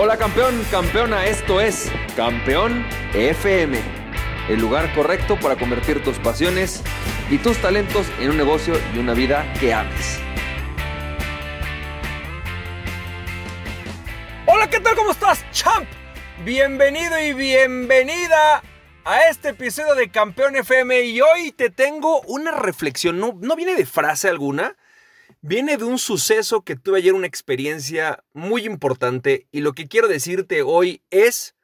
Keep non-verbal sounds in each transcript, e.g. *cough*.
Hola campeón, campeona, esto es Campeón FM, el lugar correcto para convertir tus pasiones y tus talentos en un negocio y una vida que ames. Hola, ¿qué tal? ¿Cómo estás, champ? Bienvenido y bienvenida a este episodio de Campeón FM y hoy te tengo una reflexión, no, no viene de frase alguna, viene de un suceso que tuve ayer, una experiencia muy importante y lo que quiero decirte hoy es,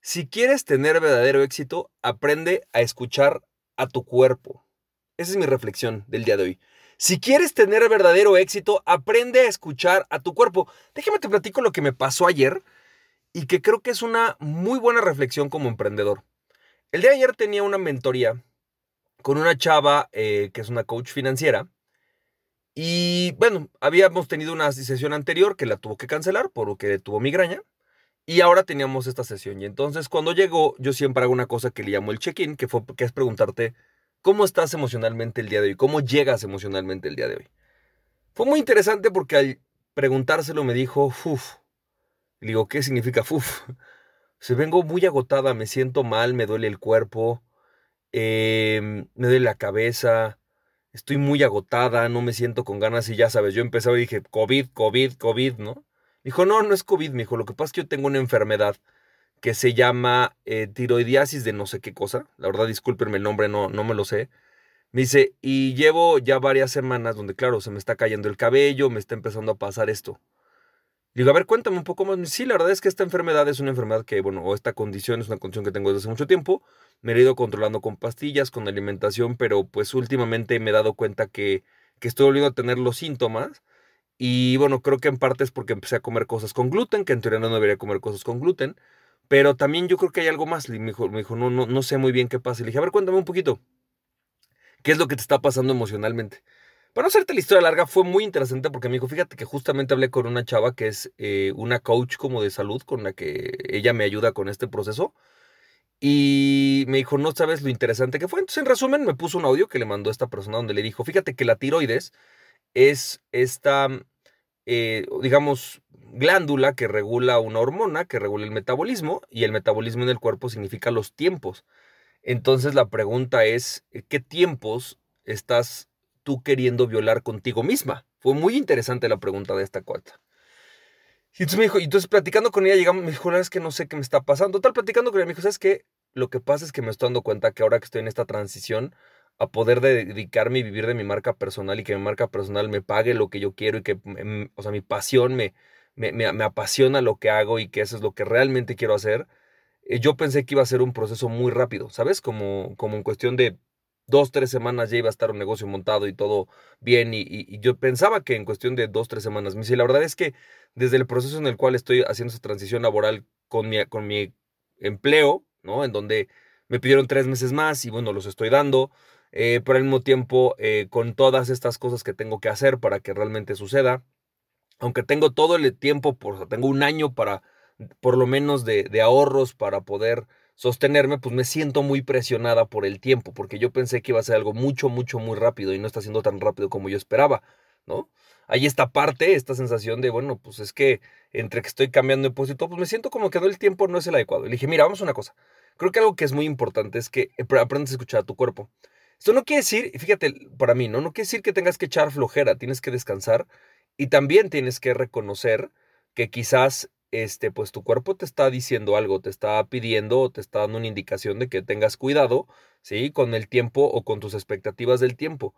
si quieres tener verdadero éxito, aprende a escuchar a tu cuerpo. Esa es mi reflexión del día de hoy. Si quieres tener verdadero éxito, aprende a escuchar a tu cuerpo. Déjame te platico lo que me pasó ayer y que creo que es una muy buena reflexión como emprendedor. El día de ayer tenía una mentoría con una chava eh, que es una coach financiera y bueno, habíamos tenido una sesión anterior que la tuvo que cancelar porque tuvo migraña. Y ahora teníamos esta sesión. Y entonces cuando llegó, yo siempre hago una cosa que le llamo el check-in, que, que es preguntarte cómo estás emocionalmente el día de hoy, cómo llegas emocionalmente el día de hoy. Fue muy interesante porque al preguntárselo me dijo, uff. Le digo, ¿qué significa uff? *laughs* Se vengo muy agotada, me siento mal, me duele el cuerpo, em, me duele la cabeza, estoy muy agotada, no me siento con ganas y ya sabes, yo empezaba y dije, COVID, COVID, COVID, ¿no? Dijo, no, no es COVID, me dijo, lo que pasa es que yo tengo una enfermedad que se llama eh, tiroidiasis de no sé qué cosa, la verdad discúlpenme el nombre, no, no me lo sé. Me dice, y llevo ya varias semanas donde, claro, se me está cayendo el cabello, me está empezando a pasar esto. Digo, a ver, cuéntame un poco más. Sí, la verdad es que esta enfermedad es una enfermedad que, bueno, o esta condición es una condición que tengo desde hace mucho tiempo. Me he ido controlando con pastillas, con alimentación, pero pues últimamente me he dado cuenta que, que estoy volviendo a tener los síntomas. Y bueno, creo que en parte es porque empecé a comer cosas con gluten, que en teoría no debería comer cosas con gluten. Pero también yo creo que hay algo más. Me dijo, me dijo no, no, no sé muy bien qué pasa. Y le dije, a ver, cuéntame un poquito. ¿Qué es lo que te está pasando emocionalmente? Para no hacerte la historia larga, fue muy interesante porque me dijo, fíjate que justamente hablé con una chava que es eh, una coach como de salud con la que ella me ayuda con este proceso. Y me dijo, no sabes lo interesante que fue. Entonces, en resumen, me puso un audio que le mandó esta persona donde le dijo, fíjate que la tiroides es esta, eh, digamos, glándula que regula una hormona, que regula el metabolismo, y el metabolismo en el cuerpo significa los tiempos. Entonces la pregunta es, ¿qué tiempos estás tú queriendo violar contigo misma? Fue muy interesante la pregunta de esta cuarta. Y entonces me dijo, y entonces platicando con ella, llegamos, me dijo, es que no sé qué me está pasando. Total, platicando con ella, me dijo, ¿sabes qué? Lo que pasa es que me estoy dando cuenta que ahora que estoy en esta transición a poder dedicarme y vivir de mi marca personal y que mi marca personal me pague lo que yo quiero y que, o sea, mi pasión me, me, me, apasiona lo que hago y que eso es lo que realmente quiero hacer. Eh, yo pensé que iba a ser un proceso muy rápido, ¿sabes? Como, como en cuestión de dos, tres semanas ya iba a estar un negocio montado y todo bien. Y, yo pensaba que en cuestión de dos, tres semanas. Me dice, la verdad es que desde el proceso en el cual estoy haciendo esa transición laboral con mi, con mi empleo, ¿no? En donde me pidieron tres meses más y bueno, los estoy dando. Eh, pero al mismo tiempo, eh, con todas estas cosas que tengo que hacer para que realmente suceda, aunque tengo todo el tiempo, por, tengo un año para, por lo menos de, de ahorros para poder sostenerme, pues me siento muy presionada por el tiempo, porque yo pensé que iba a ser algo mucho, mucho, muy rápido y no está siendo tan rápido como yo esperaba, ¿no? Hay esta parte, esta sensación de, bueno, pues es que entre que estoy cambiando de puesto pues me siento como que el tiempo no es el adecuado. Y le dije, mira, vamos a una cosa. Creo que algo que es muy importante es que aprendas a escuchar a tu cuerpo. Esto no quiere decir, fíjate, para mí, ¿no? No quiere decir que tengas que echar flojera, tienes que descansar y también tienes que reconocer que quizás este, pues tu cuerpo te está diciendo algo, te está pidiendo o te está dando una indicación de que tengas cuidado, ¿sí? Con el tiempo o con tus expectativas del tiempo.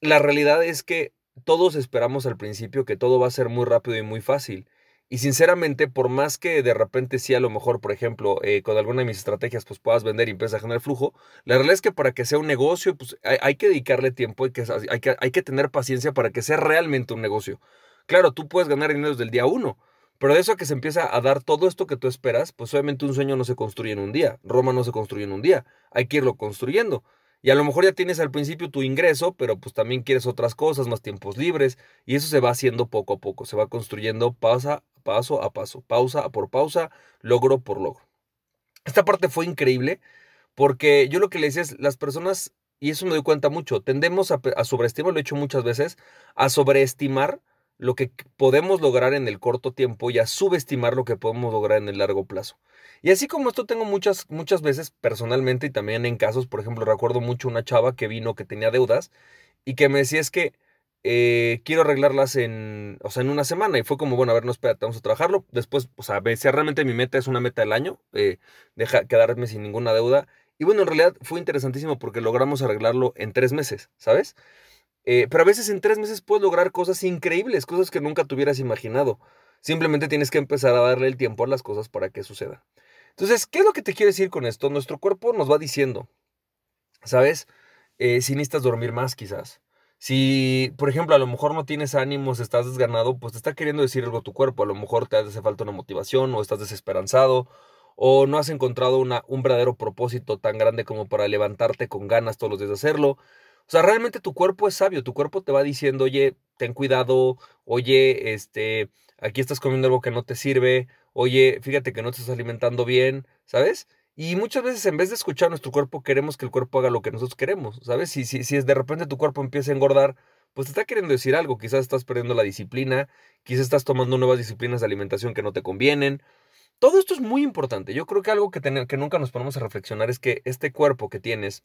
La realidad es que todos esperamos al principio que todo va a ser muy rápido y muy fácil. Y sinceramente, por más que de repente sí a lo mejor, por ejemplo, eh, con alguna de mis estrategias, pues puedas vender y empiezas a generar flujo, la realidad es que para que sea un negocio, pues hay, que dedicarle tiempo, hay que, hay, que, hay que tener paciencia para que sea realmente un negocio. Claro, tú puedes ganar dinero desde el día uno, pero de eso que se empieza a dar todo esto que tú esperas, pues obviamente un sueño no se construye en un día, Roma no se construye en un día, hay que irlo construyendo. Y a lo mejor ya tienes al principio tu ingreso, pero pues también quieres otras cosas, más tiempos libres, y eso se va haciendo poco a poco, se va construyendo paso, paso a paso, pausa por pausa, logro por logro. Esta parte fue increíble porque yo lo que le decía es, las personas, y eso me doy cuenta mucho, tendemos a, a sobreestimar, lo he hecho muchas veces, a sobreestimar lo que podemos lograr en el corto tiempo y a subestimar lo que podemos lograr en el largo plazo. Y así como esto tengo muchas, muchas veces personalmente y también en casos, por ejemplo, recuerdo mucho una chava que vino que tenía deudas y que me decía es que eh, quiero arreglarlas en, o sea, en una semana. Y fue como, bueno, a ver, no, espérate, vamos a trabajarlo. Después, o sea, si realmente mi meta es una meta del año, eh, deja quedarme sin ninguna deuda. Y bueno, en realidad fue interesantísimo porque logramos arreglarlo en tres meses, ¿sabes? Eh, pero a veces en tres meses puedes lograr cosas increíbles, cosas que nunca te hubieras imaginado. Simplemente tienes que empezar a darle el tiempo a las cosas para que suceda. Entonces, ¿qué es lo que te quiero decir con esto? Nuestro cuerpo nos va diciendo, ¿sabes? Eh, si necesitas dormir más, quizás. Si, por ejemplo, a lo mejor no tienes ánimos, estás desganado, pues te está queriendo decir algo tu cuerpo. A lo mejor te hace falta una motivación o estás desesperanzado o no has encontrado una, un verdadero propósito tan grande como para levantarte con ganas todos los días de hacerlo. O sea, realmente tu cuerpo es sabio, tu cuerpo te va diciendo, oye, ten cuidado, oye, este, aquí estás comiendo algo que no te sirve, oye, fíjate que no te estás alimentando bien, ¿sabes? Y muchas veces en vez de escuchar a nuestro cuerpo, queremos que el cuerpo haga lo que nosotros queremos, ¿sabes? Si, si, si de repente tu cuerpo empieza a engordar, pues te está queriendo decir algo, quizás estás perdiendo la disciplina, quizás estás tomando nuevas disciplinas de alimentación que no te convienen. Todo esto es muy importante. Yo creo que algo que, que nunca nos ponemos a reflexionar es que este cuerpo que tienes,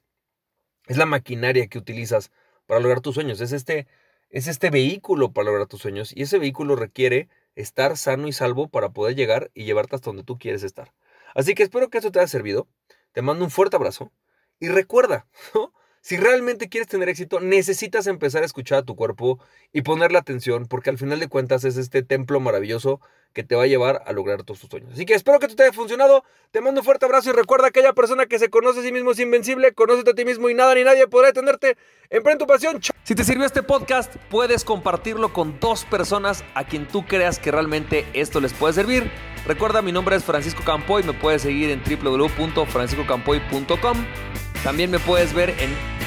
es la maquinaria que utilizas para lograr tus sueños. Es este, es este vehículo para lograr tus sueños. Y ese vehículo requiere estar sano y salvo para poder llegar y llevarte hasta donde tú quieres estar. Así que espero que esto te haya servido. Te mando un fuerte abrazo. Y recuerda, *laughs* si realmente quieres tener éxito, necesitas empezar a escuchar a tu cuerpo y ponerle atención, porque al final de cuentas es este templo maravilloso que te va a llevar a lograr todos tus sueños. Así que espero que te haya funcionado. Te mando un fuerte abrazo y recuerda que aquella persona que se conoce a sí mismo es invencible, conócete a ti mismo y nada ni nadie podrá detenerte. Emprende tu pasión. Si te sirvió este podcast, puedes compartirlo con dos personas a quien tú creas que realmente esto les puede servir. Recuerda, mi nombre es Francisco Campoy, me puedes seguir en www.franciscocampoy.com. También me puedes ver en